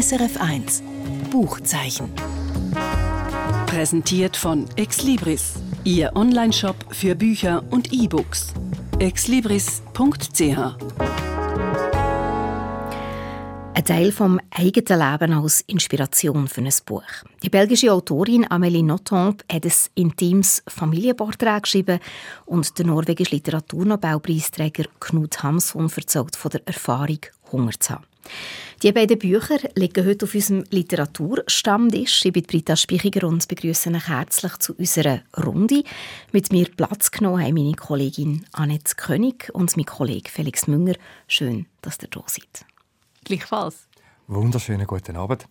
SRF 1 Buchzeichen. Präsentiert von Exlibris, Ihr Onlineshop für Bücher und E-Books. exlibris.ch ein Teil vom eigenen Leben als Inspiration für ein Buch. Die belgische Autorin Amélie Nothomb hat ein intimes Familienporträt geschrieben und der norwegische Literaturnobelpreisträger Knut Hamsun erzählt von der Erfahrung, Hunger zu haben. Die beiden Bücher liegen heute auf unserem Literaturstammtisch. Ich bin Britta Spichiger und begrüße euch herzlich zu unserer Runde. Mit mir Platz genommen haben meine Kollegin Annette König und mein Kollege Felix Münger. Schön, dass ihr da seid. Gleichfalls. Wunderschönen guten Abend.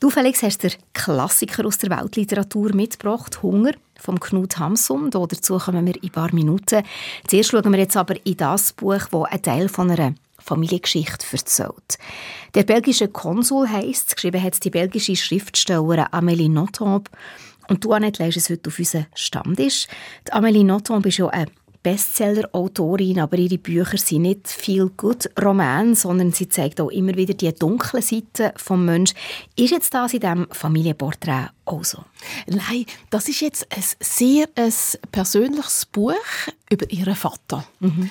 Du, Felix, hast den Klassiker aus der Weltliteratur mitgebracht, «Hunger» vom Knut Hamsun. dazu kommen wir in ein paar Minuten. Zuerst schauen wir jetzt aber in das Buch, das ein Teil von einer Familiengeschichte erzählt. Der belgische Konsul heisst, geschrieben hat die belgische Schriftstellerin Amélie Nothomb. Und du, Annette, leist es heute auf unseren Stammtisch. Die Amélie Nothomb ist ja eine Bestseller-Autorin, aber ihre Bücher sind nicht viel gut Roman, sondern sie zeigt auch immer wieder die dunkle Seite vom Mensch. Ist jetzt das in diesem Familienporträt auch so? Nein, das ist jetzt ein sehr ein persönliches Buch über ihren Vater. Mhm.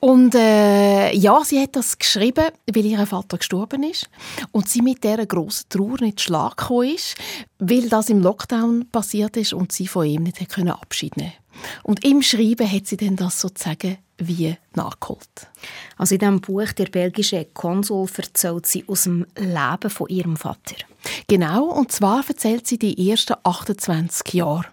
Und äh, ja, sie hat das geschrieben, weil ihr Vater gestorben ist und sie mit dieser grossen Trauer nicht schlag ist, weil das im Lockdown passiert ist und sie von ihm nicht Abschied nehmen und im Schreiben hat sie dann das sozusagen wie nachgeholt. Also in diesem Buch «Der belgische Konsul» erzählt sie aus dem Leben von ihrem Vater. Genau, und zwar erzählt sie die ersten 28 Jahre.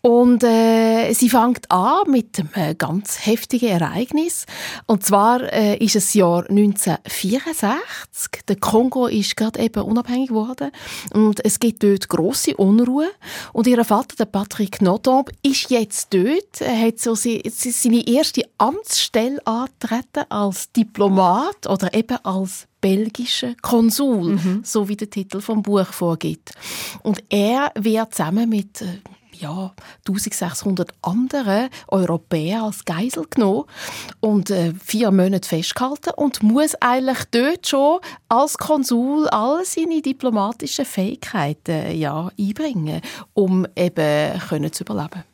Und äh, sie fängt an mit einem ganz heftigen Ereignis. Und zwar äh, ist es Jahr 1964. Der Kongo ist gerade eben unabhängig geworden und es gibt dort große Unruhe. Und ihr Vater, der Patrick Nodomb, ist jetzt dort. Er hat so seine erste Amtsstelle antreten als Diplomat oder eben als belgischer Konsul, mhm. so wie der Titel vom Buch vorgibt. Und er wird zusammen mit äh, ja, 1600 anderen Europäern als Geisel genommen und äh, vier Monate festgehalten und muss eigentlich dort schon als Konsul all seine diplomatischen Fähigkeiten ja, einbringen, um eben können zu überleben.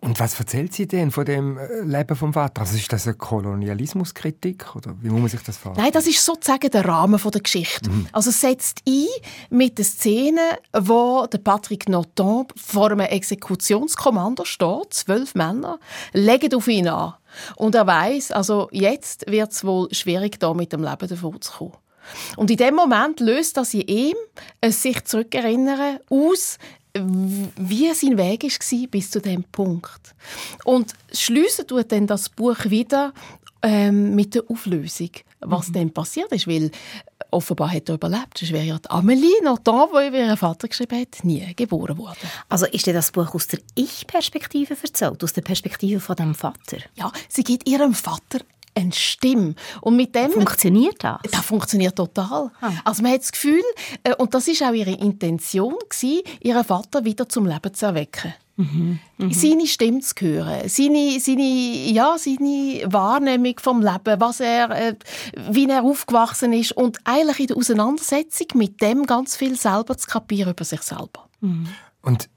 Und was erzählt sie denn von dem äh, Leben vom Vater? Also ist das eine Kolonialismuskritik oder wie muss man sich das vorstellen? Nein, das ist sozusagen der Rahmen der Geschichte. Mhm. Also setzt ein mit der Szene, wo der Patrick Nothomb vor einem Exekutionskommando steht, zwölf Männer, legen auf ihn an. Und er weiß, also jetzt wird es wohl schwierig, da mit dem Leben davon zu kommen. Und in dem Moment löst das in ihm ein sich zurückerinnern aus, wie sein Weg war bis zu dem Punkt. Und schließen tut dann das Buch wieder ähm, mit der Auflösung, was mhm. dann passiert ist, weil offenbar hat er überlebt. Sonst wäre ja die Amelie noch da, wo ihr Vater geschrieben hat, nie geboren worden. Also ist dir das Buch aus der Ich-Perspektive erzählt, aus der Perspektive von dem Vater? Ja, sie gibt ihrem Vater eine Stimme. Und mit dem funktioniert das? Das funktioniert total. Ah. Also man hat das Gefühl, äh, und das ist auch ihre Intention gewesen, ihren Vater wieder zum Leben zu erwecken. Mhm. Mhm. Seine Stimme zu hören, seine, seine, ja, seine Wahrnehmung vom Leben, was er, äh, wie er aufgewachsen ist und eigentlich in der Auseinandersetzung mit dem ganz viel selber zu kapieren über sich selber. Mhm. Und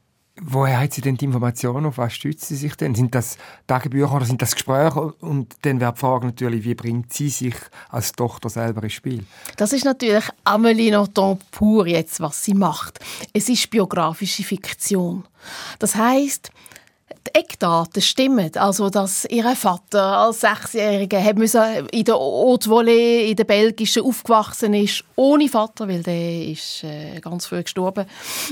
Woher hat sie denn die Informationen? Auf was stützt sie sich denn? Sind das Tagebücher oder sind das Gespräche? Und dann wäre die Frage natürlich, wie bringt sie sich als Tochter selber ins Spiel? Das ist natürlich Amélie Nothomb pur jetzt, was sie macht. Es ist biografische Fiktion. Das heißt, die Eckdaten stimmen. Also, dass ihr Vater als Sechsjähriger in der Haute Volée, in der belgischen, aufgewachsen ist, ohne Vater, weil der ist äh, ganz früh gestorben.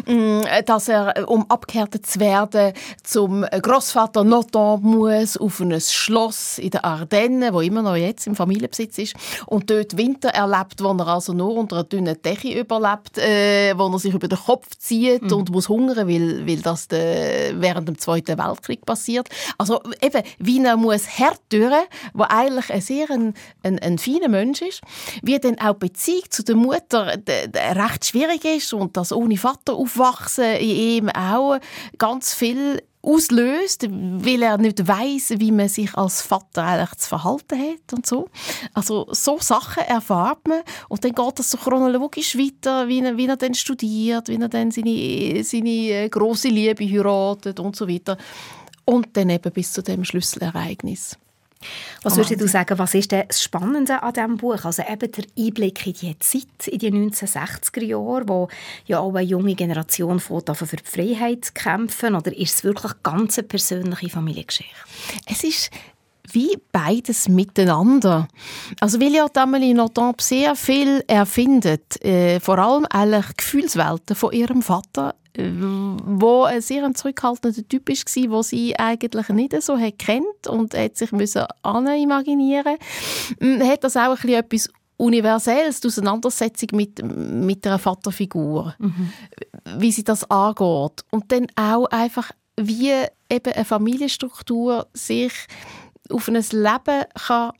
Mm, dass er, um abgehärtet zu werden, zum Großvater Nothomb muss, auf ein Schloss in den Ardennen, wo immer noch jetzt im Familienbesitz ist, und dort Winter erlebt, wo er also nur unter einer dünnen Decke überlebt, äh, wo er sich über den Kopf zieht mhm. und muss hungern, weil, weil das de, während dem Zweiten Weltkrieg Weltkrieg passiert. Also eben, wie er muss durch, wo eigentlich ein sehr ein, ein, ein feiner Mensch ist, wie dann auch die Beziehung zu der Mutter recht schwierig ist und das ohne Vater aufwachsen in ihm auch ganz viel auslöst, weil er nicht weiß, wie man sich als Vater eigentlich zu verhalten hat und so. Also so Sachen erfahrt man und dann geht es so chronologisch weiter, wie er, wie er dann studiert, wie er dann seine, seine äh, große Liebe heiratet und so weiter. Und dann eben bis zu dem Schlüsselereignis. Was würdest du sagen, was ist das Spannende an diesem Buch? Also eben der Einblick in die Zeit, in die 1960er Jahre, wo ja auch eine junge Generation von für die Freiheit kämpfen, oder ist es wirklich ganz eine persönliche Familiengeschichte? Es ist wie beides miteinander. Also weil ja Amelie Nothomb sehr viel erfindet, äh, vor allem eigentlich Gefühlswelten von ihrem Vater wo ein sehr zurückhaltender Typ war, wo sie eigentlich nicht so kennt und hat sich müssen imaginieren. Mm, hat das auch ein bisschen etwas Universelles, die Auseinandersetzung mit, mit einer Vaterfigur, mhm. wie sie das angeht. Und dann auch einfach, wie eben eine Familienstruktur sich auf ein Leben kann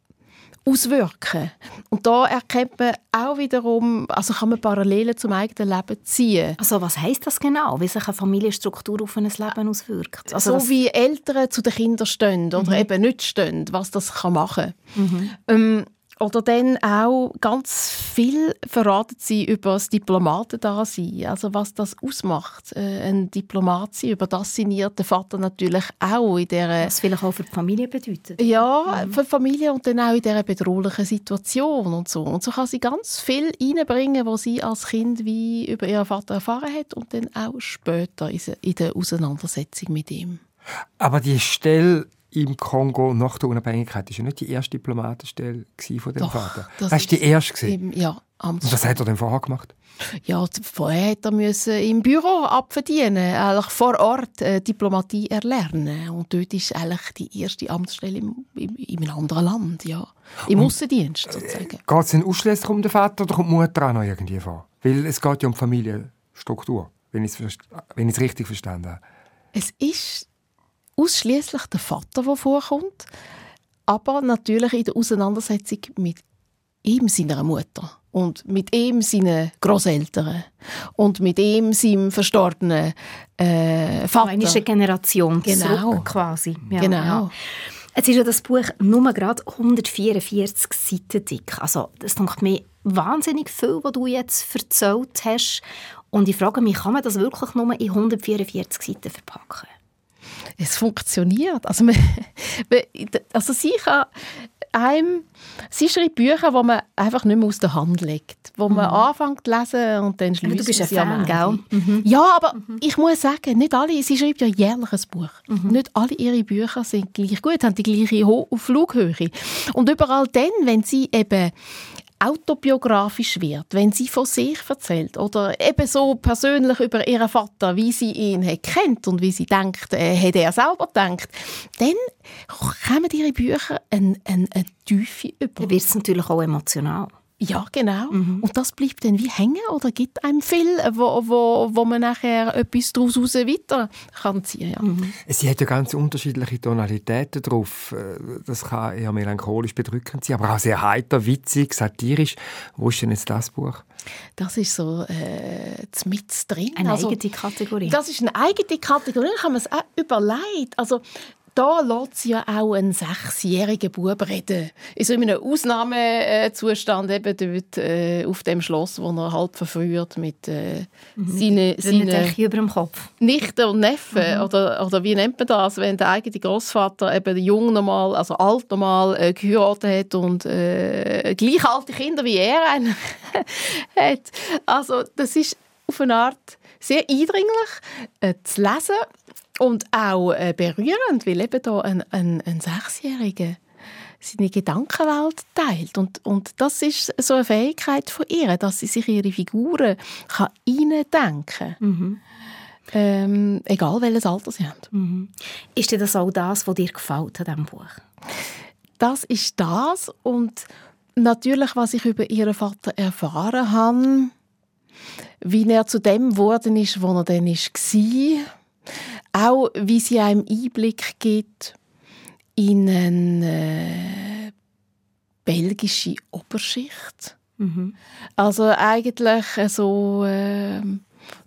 auswirken. Und da erkennt man auch wiederum, also kann man Parallelen zum eigenen Leben ziehen. Also was heißt das genau, wie sich eine Familienstruktur auf ein Leben auswirkt? Also so wie Eltern zu den Kindern stehen oder mhm. eben nicht stehen, was das kann machen kann. Mhm. Ähm, oder dann auch ganz viel verraten sie über das Diplomatendasein, also was das ausmacht, äh, ein Diplomat sein. Über das sinniert der Vater natürlich auch in der Was vielleicht auch für die Familie bedeutet. Ja, mhm. für die Familie und dann auch in dieser bedrohlichen Situation und so. Und so kann sie ganz viel reinbringen, was sie als Kind wie über ihren Vater erfahren hat und dann auch später in der Auseinandersetzung mit ihm. Aber die Stelle im Kongo nach der Unabhängigkeit ist ja nicht die erste Diplomatenstelle von dem Doch, Vater. Das, das ist die erste Im, ja, Und was hat er denn vorher gemacht? Ja, vorher hätte er müssen im Büro abverdienen, eigentlich vor Ort äh, Diplomatie erlernen. Und dort ist eigentlich die erste Amtsstelle im, im, in einem anderen Land, ja. Im Und, Aussendienst äh, sozusagen. Geht es denn ausschließlich um den Vater oder kommt die Mutter auch noch irgendwie vor? Weil es geht ja um Familienstruktur, wenn ich es richtig verstanden habe. Es ist ausschließlich der Vater, der vorkommt, aber natürlich in der Auseinandersetzung mit ihm seiner Mutter und mit ihm seinen Großeltern und mit ihm seinem verstorbenen äh, Vater. Eine Generation genau. zurück quasi. Ja, genau. Ja. Jetzt ist ja das Buch nur gerade 144 Seiten dick. Also das denkt mir wahnsinnig viel, was du jetzt erzählt hast. Und ich frage mich, kann man das wirklich nur in 144 Seiten verpacken? Es funktioniert. Also, man, also sie kann einem, sie schreibt Bücher, die man einfach nicht mehr aus der Hand legt, wo man mhm. anfängt zu lesen und dann schließt Du bist ein Fan, gell? Mhm. Ja, aber mhm. ich muss sagen, nicht alle, sie schreibt ja jährlich ein Buch. Mhm. Nicht alle ihre Bücher sind gleich gut, haben die gleiche Ho Flughöhe. Und überall dann, wenn sie eben autobiografisch wird, wenn sie von sich erzählt oder eben so persönlich über ihren Vater, wie sie ihn kennt und wie sie denkt, äh, hat er selber gedacht, dann kommen ihre Bücher eine, eine, eine Tiefe über. Dann wird es natürlich auch emotional. Ja, genau. Mhm. Und das bleibt dann wie hängen oder gibt einem viel, wo, wo, wo man nachher etwas daraus weiter kann ziehen ja. Mhm. Sie hat ja ganz unterschiedliche Tonalitäten drauf. Das kann eher melancholisch bedrückend sein, aber auch sehr heiter, witzig, satirisch. Wo ist denn jetzt das Buch? Das ist so äh, mit drin. Eine also, eigene Kategorie. Das ist eine eigene Kategorie. Da kann man es auch überlegt. Also da lässt sie ja auch einen sechsjährigen Bub reden. In so einem Ausnahmezustand eben dort äh, auf dem Schloss, wo er halb verfrüht mit äh, mhm. seinen seine über dem Kopf. Nichten und Neffen. Mhm. Oder, oder wie nennt man das, wenn der eigene Großvater eben jung normal, also alt normal äh, geheiratet hat und äh, gleich alte Kinder wie er hat. Also das ist auf eine Art sehr eindringlich äh, zu lesen und auch äh, berührend, weil eben da ein, ein, ein Sechsjähriger seine Gedankenwelt teilt. Und, und das ist so eine Fähigkeit von ihr, dass sie sich ihre Figuren kann reindenken kann. Mhm. Ähm, egal welches Alter sie haben. Mhm. Ist das auch das, was dir gefällt an diesem Buch? Das ist das und natürlich, was ich über ihren Vater erfahren habe, wie er zu dem geworden ist, wo er dann war, auch wie sie einem Einblick gibt in eine äh, belgische Oberschicht. Mhm. Also eigentlich so äh,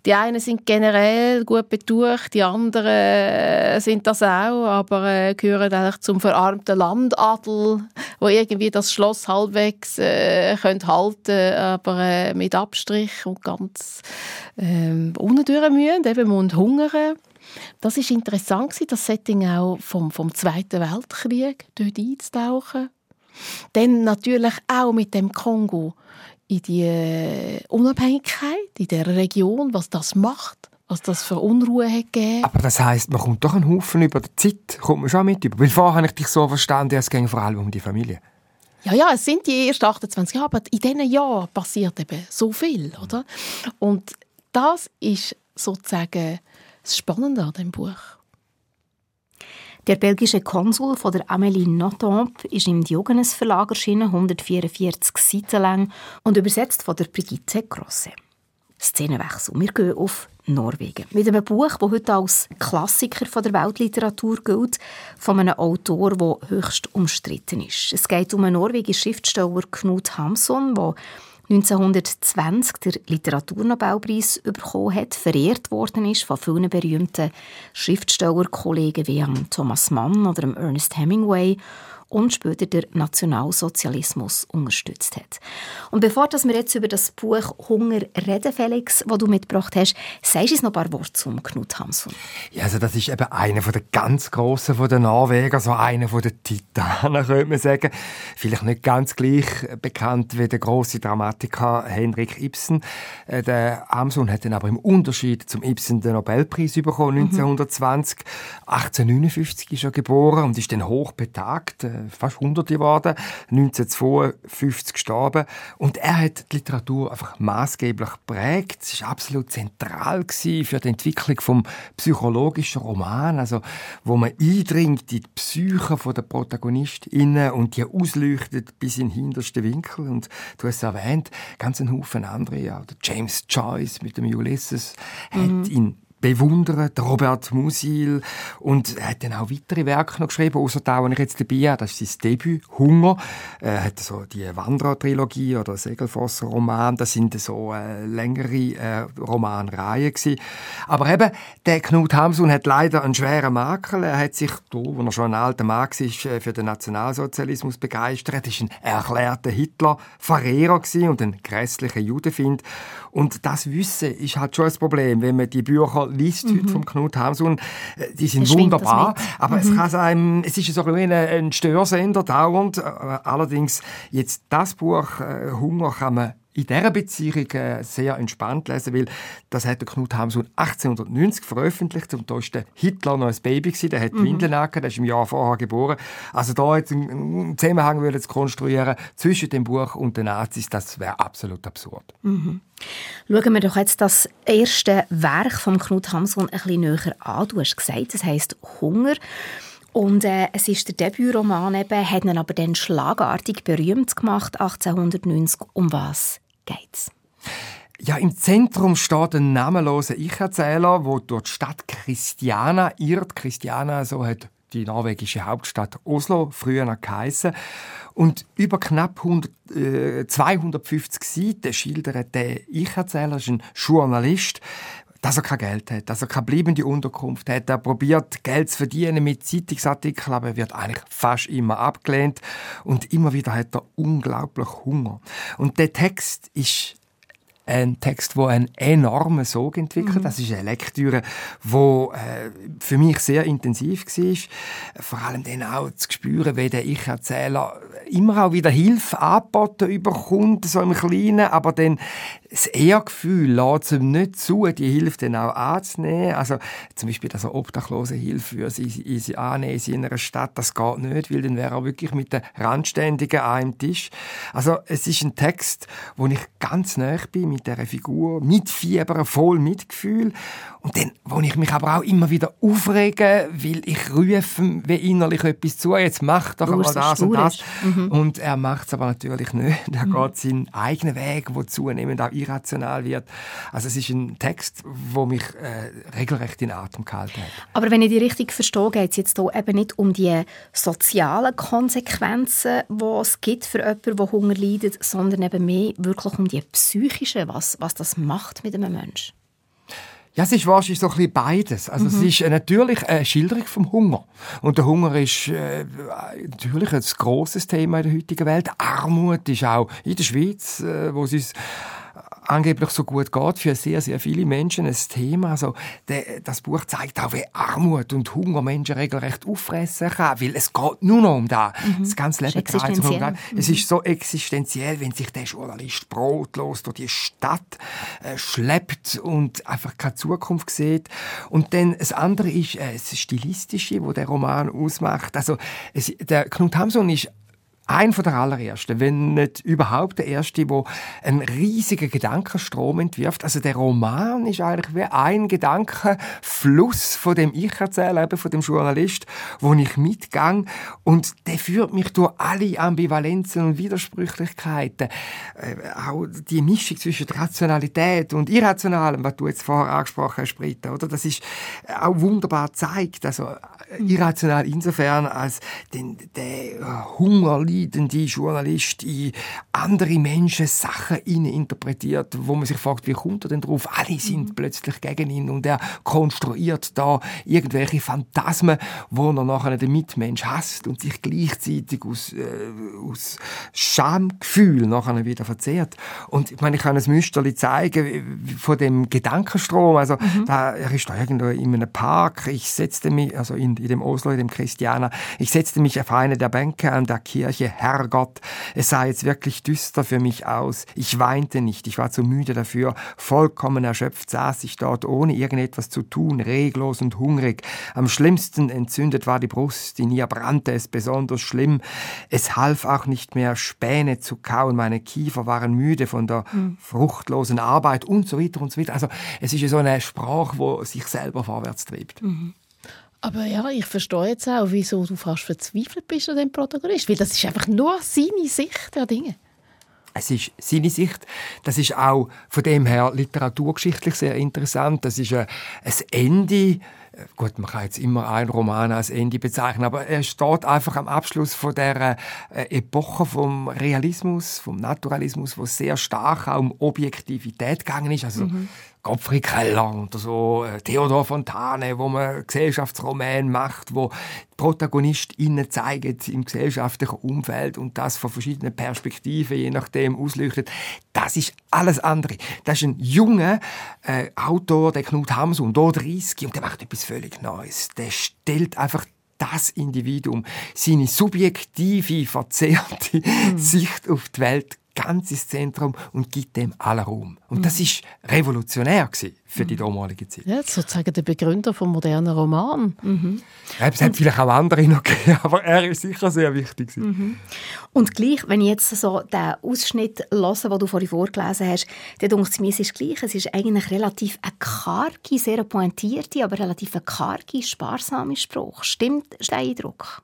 Die einen sind generell gut betucht, die anderen äh, sind das auch, aber äh, gehören eigentlich zum verarmten Landadel, wo irgendwie das Schloss halbwegs äh, können halten, aber äh, mit Abstrich und ganz äh, unten müssen, eben und hungern. Das ist interessant das Setting auch vom, vom Zweiten Weltkrieg dort einzutauchen. Dann natürlich auch mit dem Kongo in die äh, Unabhängigkeit in der Region, was das macht, was das für Unruhe hat gegeben. Aber das heißt, man kommt doch einen Haufen über die Zeit, kommt man schon mit über. Weil vorher habe ich dich so verstanden, es ging vor allem um die Familie. Ja, ja, es sind die ersten 28 Jahre, aber in diesen Jahren passiert eben so viel, oder? Und das ist sozusagen das Spannende an dem Buch. Der belgische Konsul von der Amélie Nothomb ist im Diogenes Verlag erschienen, 144 Seiten lang und übersetzt von der Brigitte Grosse. Szenenwechsel. Wir gehen auf Norwegen. Mit einem Buch, das heute als Klassiker der Weltliteratur gilt, von einem Autor, der höchst umstritten ist. Es geht um einen norwegischen Schriftsteller Knut Hamsun, der 1920 den Literaturnobelpreis bekommen hat, verehrt worden ist von vielen berühmten Schriftstellerkollegen wie Thomas Mann oder Ernest Hemingway und später der Nationalsozialismus unterstützt hat. Und bevor wir jetzt über das Buch Hunger reden, Felix, das du mitgebracht hast, sagst du uns noch ein paar Worte zum Knut Hamsun. Ja, also das ist eben einer der ganz Grossen von den so einer der Titanen, könnte man sagen. Vielleicht nicht ganz gleich bekannt wie der große Dramatiker Henrik Ibsen. Äh, der Hamsun hat dann aber im Unterschied zum Ibsen den Nobelpreis bekommen, 1920. Mhm. 1859 ist er geboren und ist dann hochbetagt äh, fast 100 geworden, 1952 gestorben. Und er hat die Literatur einfach maßgeblich geprägt. Es war absolut zentral für die Entwicklung vom psychologischen Roman, also wo man eindringt in die Psyche der ProtagonistInnen und die ausleuchtet bis in den hintersten Winkel. Und du hast es erwähnt, ganz ein Haufen andere, ja, James Joyce mit dem Ulysses mhm. hat ihn bewundert, Robert Musil. Und er hat dann auch weitere Werke noch geschrieben, außer da, wo ich jetzt dabei habe. Das ist sein Debüt, Hunger. Er hat so die Wanderer-Trilogie oder Segelfosser-Roman. Das sind so äh, längere äh, Romanreihen gewesen. Aber eben, der Knut Hamsun hat leider einen schweren Makel. Er hat sich, da, wo er schon ein alter Mann ist, äh, für den Nationalsozialismus begeistert. Er ist ein erklärter Hitler-Verehrer und ein grässlicher Judenfind. Und das Wissen ist halt schon ein Problem, wenn man die Bücher liest mhm. vom Knut Hamsun. Äh, die sind wunderbar, aber mhm. es, kann einem, es ist so ein, ein Störsender dauernd. Äh, allerdings jetzt das Buch äh, Hunger kann man in dieser Beziehung äh, sehr entspannt lesen, weil das hat der Knut Hamsun 1890 veröffentlicht und da der Hitler noch ein Baby gewesen, der hat mhm. Windeln der ist im Jahr vorher geboren. Also da jetzt einen Zusammenhang zu konstruieren zwischen dem Buch und den Nazis, das wäre absolut absurd. Mhm. Schauen wir doch jetzt das erste Werk von Knut Hamsun ein bisschen näher an. Du hast gesagt, es heißt Hunger. Und äh, es ist der Debütroman eben, hat ihn aber dann schlagartig berühmt gemacht, 1890. Um was geht's? Ja, im Zentrum steht ein namenloser Ich-Erzähler, der durch die Stadt Christiana irrt. Christiana, so hat die norwegische Hauptstadt Oslo früher noch geheissen. Und über knapp 100, äh, 250 Seiten schildert der Ich-Erzähler, ein Journalist, dass er kein Geld hat, dass er keine bleibende Unterkunft hat. Er probiert Geld zu verdienen mit Zeitungsartikeln, aber er wird eigentlich fast immer abgelehnt und immer wieder hat er unglaublich Hunger. Und der Text ist ein Text, der einen enormen Sog entwickelt. Mhm. Das ist eine Lektüre, die äh, für mich sehr intensiv war. Vor allem dann auch zu spüren, wie der Ich-Erzähler immer auch wieder Hilfe angeboten überkommt, so im Kleinen, aber dann das Ehrgefühl lässt ihm nicht zu, die Hilfe dann auch anzunehmen. Also zum Beispiel, dass er Obdachlose Hilfe für sie, sie annehmen in einer Stadt, das geht nicht, weil dann wäre er wirklich mit den Randständigen an einem Tisch. Also es ist ein Text, wo ich ganz nah bin mit dieser Figur, mit Fieber, voll Mitgefühl und dann, wo ich mich aber auch immer wieder aufrege, weil ich rufe wie innerlich etwas zu, jetzt mach doch mal das und das. Mhm. Und er macht es aber natürlich nicht. Er mhm. geht seinen eigenen Weg, der zunehmend auch irrational wird. Also es ist ein Text, der mich äh, regelrecht in Atem gehalten hat. Aber wenn ich die richtig verstehe, geht es jetzt hier eben nicht um die sozialen Konsequenzen, die es gibt für jemanden, der Hunger leidet, sondern eben mehr wirklich um die psychischen, was, was das macht mit einem Menschen. Ja, es ist wahrscheinlich so ein bisschen beides. Also mhm. es ist äh, natürlich eine Schilderung vom Hunger. Und der Hunger ist äh, natürlich ein grosses Thema in der heutigen Welt. Armut ist auch in der Schweiz, äh, wo es angeblich so gut geht für sehr, sehr viele Menschen ein Thema. Also, de, das Buch zeigt auch, wie Armut und Hunger Menschen regelrecht auffressen kann, weil es geht nur noch um das. Mhm. Das ganze Leben dreht sich um das. Mhm. Es ist so existenziell, wenn sich der Journalist brotlos durch die Stadt äh, schleppt und einfach keine Zukunft sieht. Und dann das andere ist äh, das Stilistische, wo der Roman ausmacht. Also, es, der Knut Hamsun ist ein von der allerersten, wenn nicht überhaupt der erste, wo einen riesigen Gedankenstrom entwirft. Also der Roman ist eigentlich wie ein Gedankenfluss von dem Ich erzähle, eben von dem Journalist, wo ich mitgang und der führt mich durch alle Ambivalenzen und Widersprüchlichkeiten. Äh, auch die Mischung zwischen Rationalität und Irrationalem, was du jetzt vorher angesprochen hast, Britta, oder? Das ist auch wunderbar zeigt. Also äh, irrational insofern, als den, der Hunger leidende Journalist in andere Menschen Sachen interpretiert, wo man sich fragt, wie kommt er denn drauf? Alle sind mhm. plötzlich gegen ihn und er konstruiert da irgendwelche Phantasmen, wo er nachher den Mitmensch hasst und sich gleichzeitig aus, äh, aus Schamgefühl nachher wieder verzehrt. Und ich meine, ich kann ein Müsterli zeigen von dem Gedankenstrom. Also mhm. da, er ist da irgendwo in einem Park. Ich setzte mich, also in, in dem Oslo, in dem Christiana, ich setzte mich auf eine der Bänke an der Kirche Kirche, Herrgott, es sah jetzt wirklich düster für mich aus. Ich weinte nicht, ich war zu müde dafür. Vollkommen erschöpft saß ich dort, ohne irgendetwas zu tun, reglos und hungrig. Am schlimmsten entzündet war die Brust, in ihr brannte es besonders schlimm. Es half auch nicht mehr, Späne zu kauen, meine Kiefer waren müde von der mhm. fruchtlosen Arbeit und so weiter und so weiter. Also es ist ja so eine Sprache, wo sich selber vorwärts treibt. Mhm. Aber ja, ich verstehe jetzt auch, wieso du fast verzweifelt bist an dem Protagonist, weil das ist einfach nur seine Sicht der Dinge. Es ist seine Sicht. Das ist auch von dem her literaturgeschichtlich sehr interessant. Das ist ein, ein Ende. Gut, man kann jetzt immer einen Roman als Ende bezeichnen, aber er steht einfach am Abschluss von der äh, Epoche vom Realismus, vom Naturalismus, wo sehr stark auch um Objektivität gegangen ist. Also mhm. Gottfried Keller oder so, äh, Theodor Fontane, wo man Gesellschaftsroman macht, wo ProtagonistInnen zeigen im gesellschaftlichen Umfeld und das von verschiedenen Perspektiven, je nachdem, ausleuchtet. Das ist alles andere. Das ist ein junger äh, Autor, der Knut Hamsun, da 30, und der macht etwas völlig Neues. Der stellt einfach das Individuum, seine subjektive, verzerrte mhm. Sicht auf die Welt ganz ins Zentrum und gibt dem allen Raum. Und das ist revolutionär für die damalige Zeit. Ja, sozusagen der Begründer vom modernen Roman. Mhm. Ja, es hat vielleicht auch andere noch gegeben, aber er ist sicher sehr wichtig. Mhm. Und gleich, wenn ich jetzt so den Ausschnitt höre, den du vorhin vorgelesen hast, dann denke ich mir, es ist gleich. Es ist eigentlich relativ eine karge, sehr pointierte, aber relativ eine karge, sparsame Spruch. Stimmt der Eindruck?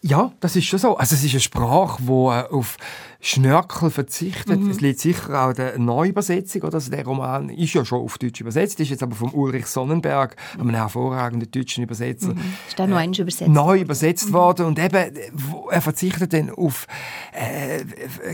Ja, das ist schon so. Also es ist eine Sprache, die äh, auf Schnörkel verzichtet. Mhm. Es liegt sicher auch der Neuübersetzung. Oder? Also der Roman ist ja schon auf Deutsch übersetzt, ist jetzt aber von Ulrich Sonnenberg, mhm. einem hervorragenden deutschen Übersetzer, mhm. ist dann äh, übersetzt. neu übersetzt mhm. worden. Und eben, er verzichtet dann auf äh,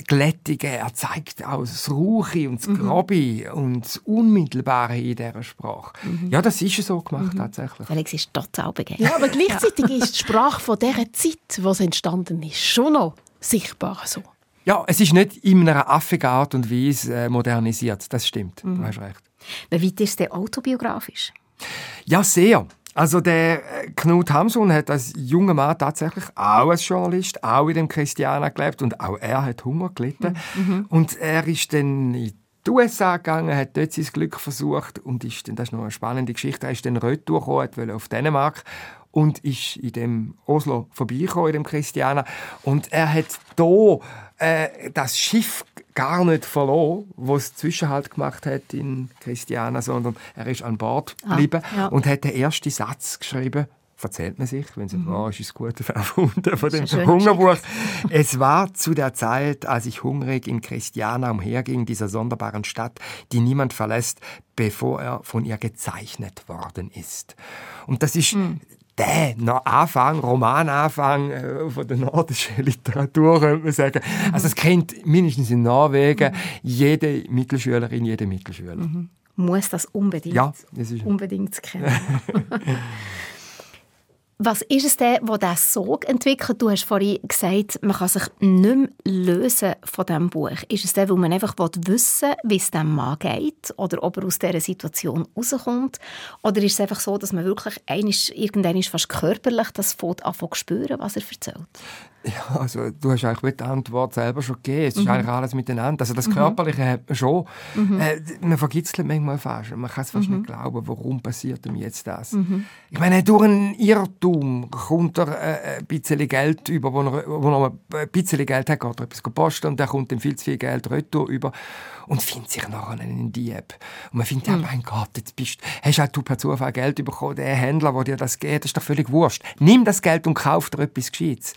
Glättige. Er zeigt auch das Rauche und das mhm. Grobe und das Unmittelbare in dieser Sprache. Mhm. Ja, das ist so gemacht tatsächlich. Felix ist total begeistert. Ja, aber gleichzeitig ist die Sprache von dieser Zeit, wo es entstanden ist, schon noch sichtbar so. Ja, es ist nicht in einer affigen Art und Weise äh, modernisiert. Das stimmt. Mhm. Du hast recht. Wie weit ist der autobiografisch? Ja, sehr. Also der äh, Knut Hamsun hat als junger Mann tatsächlich auch als Journalist, auch in dem Christiana gelebt und auch er hat Hunger gelitten. Mhm. Und er ist dann in die USA gegangen, hat dort sein Glück versucht und ist dann, das ist noch eine spannende Geschichte, er ist dann retour gekommen, wollte auf Dänemark und ist in dem Oslo vorbeigekommen, in dem Christiana. Und er hat hier äh, das Schiff gar nicht verloren, wo es Zwischenhalt gemacht hat in Christiana, sondern er ist an Bord ah, geblieben ah, ja. und hat den ersten Satz geschrieben, erzählt man sich, wenn es mhm. oh, ist es gut erfunden von dem Hungerbuch. es war zu der Zeit, als ich hungrig in Christiana umherging, dieser sonderbaren Stadt, die niemand verlässt, bevor er von ihr gezeichnet worden ist. Und das ist mhm der Anfang, Romananfang äh, von der nordischen Literatur, könnte man sagen. Also es kennt mindestens in Norwegen jede Mittelschülerin, jede Mittelschüler. Mhm. muss das unbedingt, ja, das ist unbedingt kennen. Was ist es denn, was diesen Sog entwickelt? Du hast vorhin gesagt, man kann sich nicht mehr lösen von diesem Buch. Ist es denn, weil man einfach wissen will, wie es dem Mann geht oder ob er aus dieser Situation rauskommt? Oder ist es einfach so, dass man wirklich irgendwann fast körperlich das Foto anfängt spüren, was er erzählt? Ja, also du hast eigentlich die Antwort selber schon gegeben. Es ist mhm. eigentlich alles miteinander. Also das mhm. Körperliche mhm. hat man schon. Mhm. Äh, man vergitzelt manchmal fast. Man kann es fast mhm. nicht glauben, warum passiert ihm jetzt das. Mhm. Ich meine, durch einen Irrtum kommt er äh, ein bisschen Geld über, wo er, wo er ein bisschen Geld hat, geht er etwas posten und dann kommt dann viel zu viel Geld retour über und findet sich nachher einen Dieb. Und man findet, ja, mein Gott, jetzt bist, hast halt du per Zufall Geld bekommen, der Händler, der dir das geht, das ist doch völlig wurscht. Nimm das Geld und kauf dir etwas Gescheites.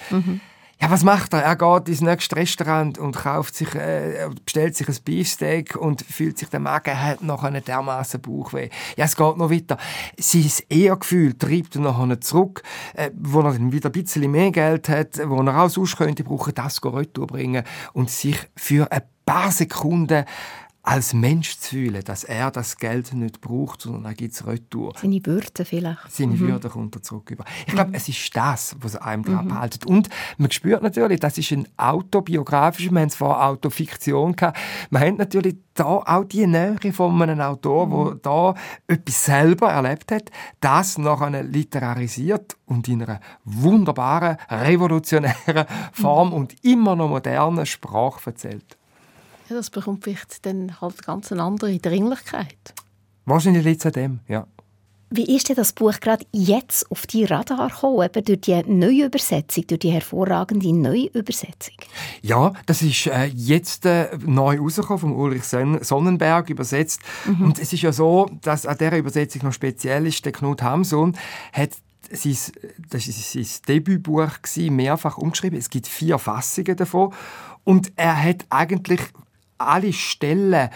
Ja, was macht er? Er geht ins nächste Restaurant und kauft sich, äh, bestellt sich ein Beefsteak und fühlt sich der Magen, hat noch einen dermaßen Bauchweh. Ja, es geht noch weiter. Sein Ehrgefühl treibt ihn nachher zurück, äh, wo er dann wieder ein bisschen mehr Geld hat, wo er auch sonst könnte brauchen, das retour bringen und sich für ein paar Sekunden als Mensch zu fühlen, dass er das Geld nicht braucht, sondern er gibt es retour. Seine Würde vielleicht. Seine mhm. Würde kommt er zurück über. Ich glaube, mhm. es ist das, was einem mhm. dran behaltet. Und man spürt natürlich, das ist ein autobiografischer, wir haben es vor Autofiktion gehabt, man hat natürlich da auch die Nähe von einem Autor, mhm. der da etwas selber erlebt hat, das nachher literarisiert und in einer wunderbaren, revolutionären Form mhm. und immer noch modernen Sprache erzählt. Ja, das bekommt vielleicht dann halt ganz eine andere Dringlichkeit. Wahrscheinlich liegt es an dem, ja. Wie ist denn das Buch gerade jetzt auf die Radar gekommen, eben durch die neue Übersetzung, durch die hervorragende neue Übersetzung? Ja, das ist äh, jetzt äh, neu rausgekommen, von Ulrich Sonnenberg übersetzt. Mhm. Und es ist ja so, dass an dieser Übersetzung noch speziell ist, der Knut Hamsun hat sein, das war sein Debütbuch, mehrfach umgeschrieben. Es gibt vier Fassungen davon. Und er hat eigentlich alle Stellen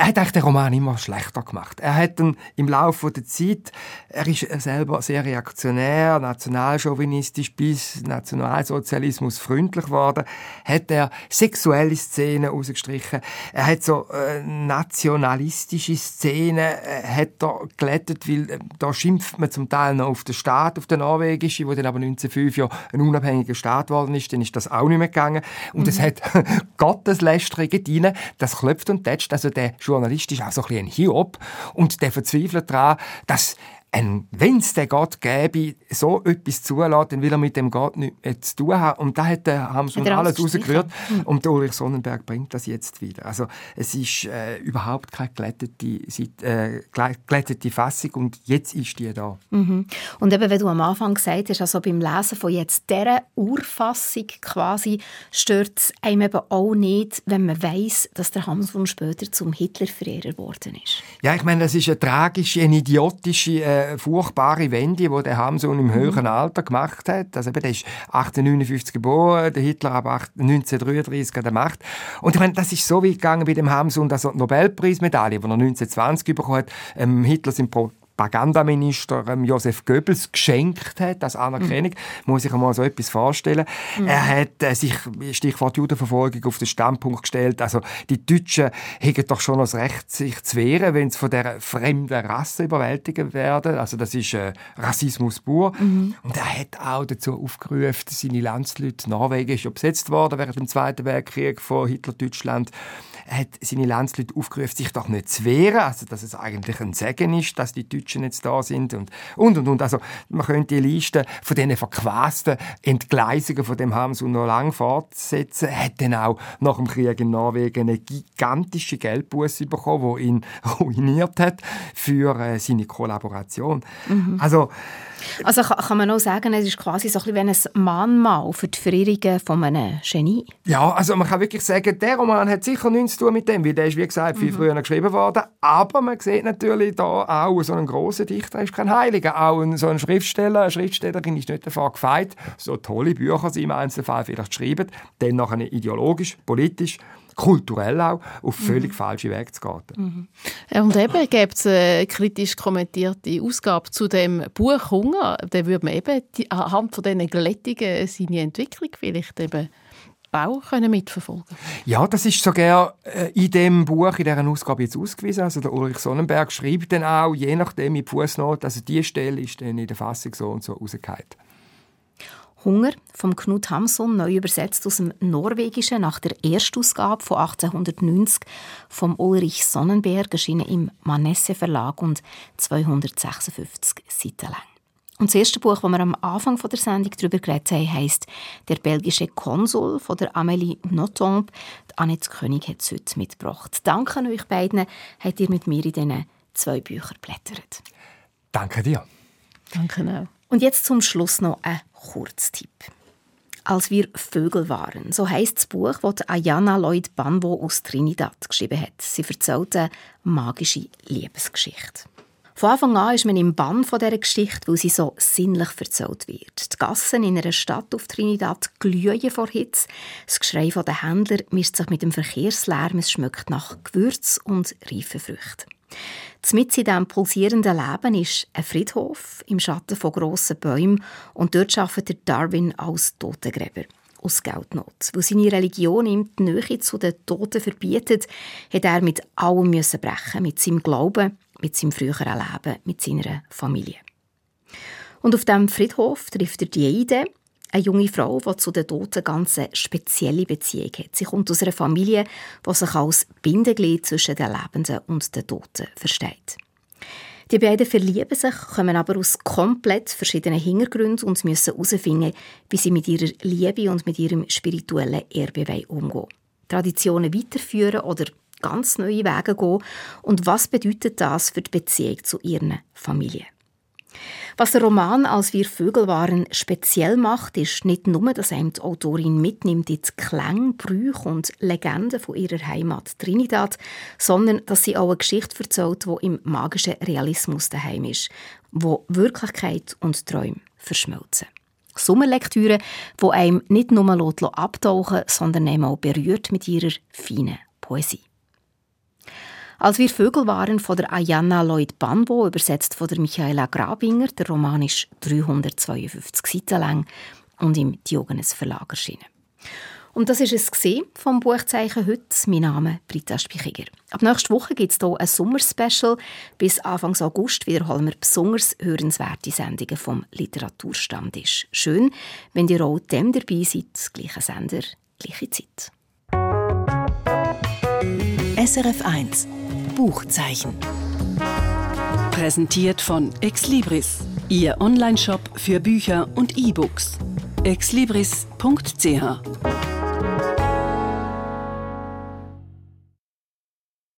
er hat eigentlich den Roman immer schlechter gemacht. Er hat dann im Laufe der Zeit, er ist selber sehr reaktionär, nationalchauvinistisch bis Nationalsozialismus freundlich geworden, hat er sexuelle Szenen ausgestrichen. Er hat so äh, nationalistische Szenen äh, hat er glättet, weil äh, da schimpft man zum Teil noch auf den Staat, auf den norwegischen, wo dann aber 1905 ja ein unabhängiger Staat geworden ist, dann ist das auch nicht mehr gegangen. Und mhm. es hat Gotteslästerungen drin, das klopft und tätscht, also der Journalist ist auch so ein, bisschen ein Hiob und der verzweifelt daran, dass wenn es den Gott gäbe, so etwas zulässt, dann will er mit dem Gott nichts mehr zu tun haben. Und da hat der Hamsun alles rausgerührt. Mhm. Und Ulrich Sonnenberg bringt das jetzt wieder. Also es ist äh, überhaupt keine glättete, äh, glättete Fassung und jetzt ist die da. Mhm. Und eben, wie du am Anfang gesagt hast, also beim Lesen von jetzt dieser Urfassung quasi, stört es einem eben auch nicht, wenn man weiß, dass der Hamsun später zum Hitlerverehrer geworden ist. Ja, ich meine, das ist eine tragische, eine idiotische äh, furchtbare Wende, die der Hamsun im höheren Alter gemacht hat. Also eben, der ist 1859 geboren, der Hitler aber 1933 an der Macht. Und ich meine, das ist so weit gegangen bei dem Hamsun, dass er die Nobelpreismedaille, die er 1920 bekommen hat, ähm, Hitler sind Propagandaminister ähm, Josef Goebbels geschenkt hat, als Anerkennung. Mhm. Muss ich mal so etwas vorstellen. Mhm. Er hat äh, sich, Stichwort Judenverfolgung, auf den Standpunkt gestellt, also die Deutschen hätten doch schon das Recht, sich zu wehren, wenn sie von der fremden Rasse überwältigt werden. Also das ist äh, Rassismus pur. Mhm. Und er hat auch dazu aufgerufen, seine Landsleute, Norwegen ist ja besetzt worden während dem Zweiten Weltkrieg von Hitler-Deutschland, er hat seine Landsleute aufgerufen, sich doch nicht zu wehren, also dass es eigentlich ein Segen ist, dass die Deutschen jetzt da sind und und und, und. also man könnte die Liste von diesen verquasten Entgleisungen von dem Hamsun noch lang fortsetzen. Er hat dann auch nach dem Krieg in Norwegen eine gigantische Geldbuße bekommen, die ihn ruiniert hat für äh, seine Kollaboration. Mhm. Also also kann, man auch sagen, es ist quasi so ein, bisschen ein Mahnmal für die Verehrungen von einem Genie. Ja, also man kann wirklich sagen, der Roman hat sicher nichts zu tun mit dem, weil der ist, wie gesagt, viel mhm. früher geschrieben worden. Aber man sieht natürlich da auch, so ein großer Dichter ist kein Heiliger. Auch so ein Schriftsteller, eine Schriftstellerin ist nicht davon gefeit, so tolle Bücher sie im Einzelfall vielleicht schreiben, dann nachher ideologisch, politisch kulturell auch, auf völlig mhm. falsche Wege zu gehen. Mhm. Und eben gibt es eine kritisch kommentierte Ausgabe zu dem Buch «Hunger». Da würde man eben die, anhand von diesen Glättungen seine Entwicklung vielleicht eben auch können mitverfolgen Ja, das ist sogar äh, in dem Buch, in dieser Ausgabe jetzt ausgewiesen. Also der Ulrich Sonnenberg schreibt dann auch, je nachdem in Fußnote, also die Stelle ist dann in der Fassung so und so rausgefallen. Hunger vom Knut Hamsun, neu übersetzt aus dem Norwegischen nach der Erstausgabe von 1890 vom Ulrich Sonnenberg, erschienen im Manesse Verlag und 256 Seiten lang. Und das erste Buch, das wir am Anfang der Sendung darüber geredet haben, heisst «Der belgische Konsul» von der Amélie Nothomb. Annette König hat es heute mitgebracht. Danke euch beiden, habt ihr mit mir in diesen zwei Büchern blättert. Danke dir. Danke auch. Und jetzt zum Schluss noch ein Kurztipp. Als wir Vögel waren, so heißt das Buch, das Ayana Lloyd Banwo aus Trinidad geschrieben hat. Sie erzählt eine magische Liebesgeschichte. Von Anfang an ist man im Bann von dieser Geschichte, weil sie so sinnlich erzählt wird. Die Gassen in einer Stadt auf Trinidad glühen vor Hitze. Das Geschrei der Händler mischt sich mit dem Verkehrslärm. Es schmeckt nach Gewürz und reifen Früchten. Mit in diesem pulsierenden Leben ist ein Friedhof im Schatten von grossen Bäumen und dort arbeitet Darwin als Totengräber aus Geldnot. Weil seine Religion ihm die Nähe zu den Toten verbietet, hat er mit allem brechen mit seinem Glauben, mit seinem früheren Leben, mit seiner Familie. Und auf dem Friedhof trifft er die Eide, eine junge Frau, die zu den Toten ganz spezielle Beziehung hat. Sie kommt aus einer Familie, die sich als Bindeglied zwischen den Lebenden und den Toten versteht. Die beiden verlieben sich, kommen aber aus komplett verschiedenen Hintergründen und müssen herausfinden, wie sie mit ihrer Liebe und mit ihrem spirituellen Erbe umgehen Traditionen weiterführen oder ganz neue Wege gehen und was bedeutet das für die Beziehung zu ihren Familien. Was der Roman «Als wir Vögel waren» speziell macht, ist nicht nur, dass einem die Autorin mitnimmt in die Klänge, Brüche und Legenden von ihrer Heimat Trinidad, sondern dass sie auch eine Geschichte erzählt, die im magischen Realismus daheim ist, wo Wirklichkeit und Träume verschmelzen. Sommerlektüre, wo einem nicht nur abtauchen sondern einem auch berührt mit ihrer feinen Poesie. Als wir Vögel waren von der Ayanna Lloyd Banbo, übersetzt von der Michaela Grabinger, der Roman ist 352 Seiten lang und im Diogenes Verlag erschienen. Und das ist es vom Buchzeichen heute. Mein Name ist Britta Spichiger. Ab nächster Woche gibt es hier ein Sommerspecial. Bis Anfang August wiederholen wir besonders hörenswerte Sendungen vom Literaturstammtisch. Schön, wenn ihr auch dem dabei seid, gleicher Sender, gleiche Zeit. SRF 1 Buchzeichen. Präsentiert von Exlibris, Ihr Onlineshop für Bücher und E-Books. exlibris.ch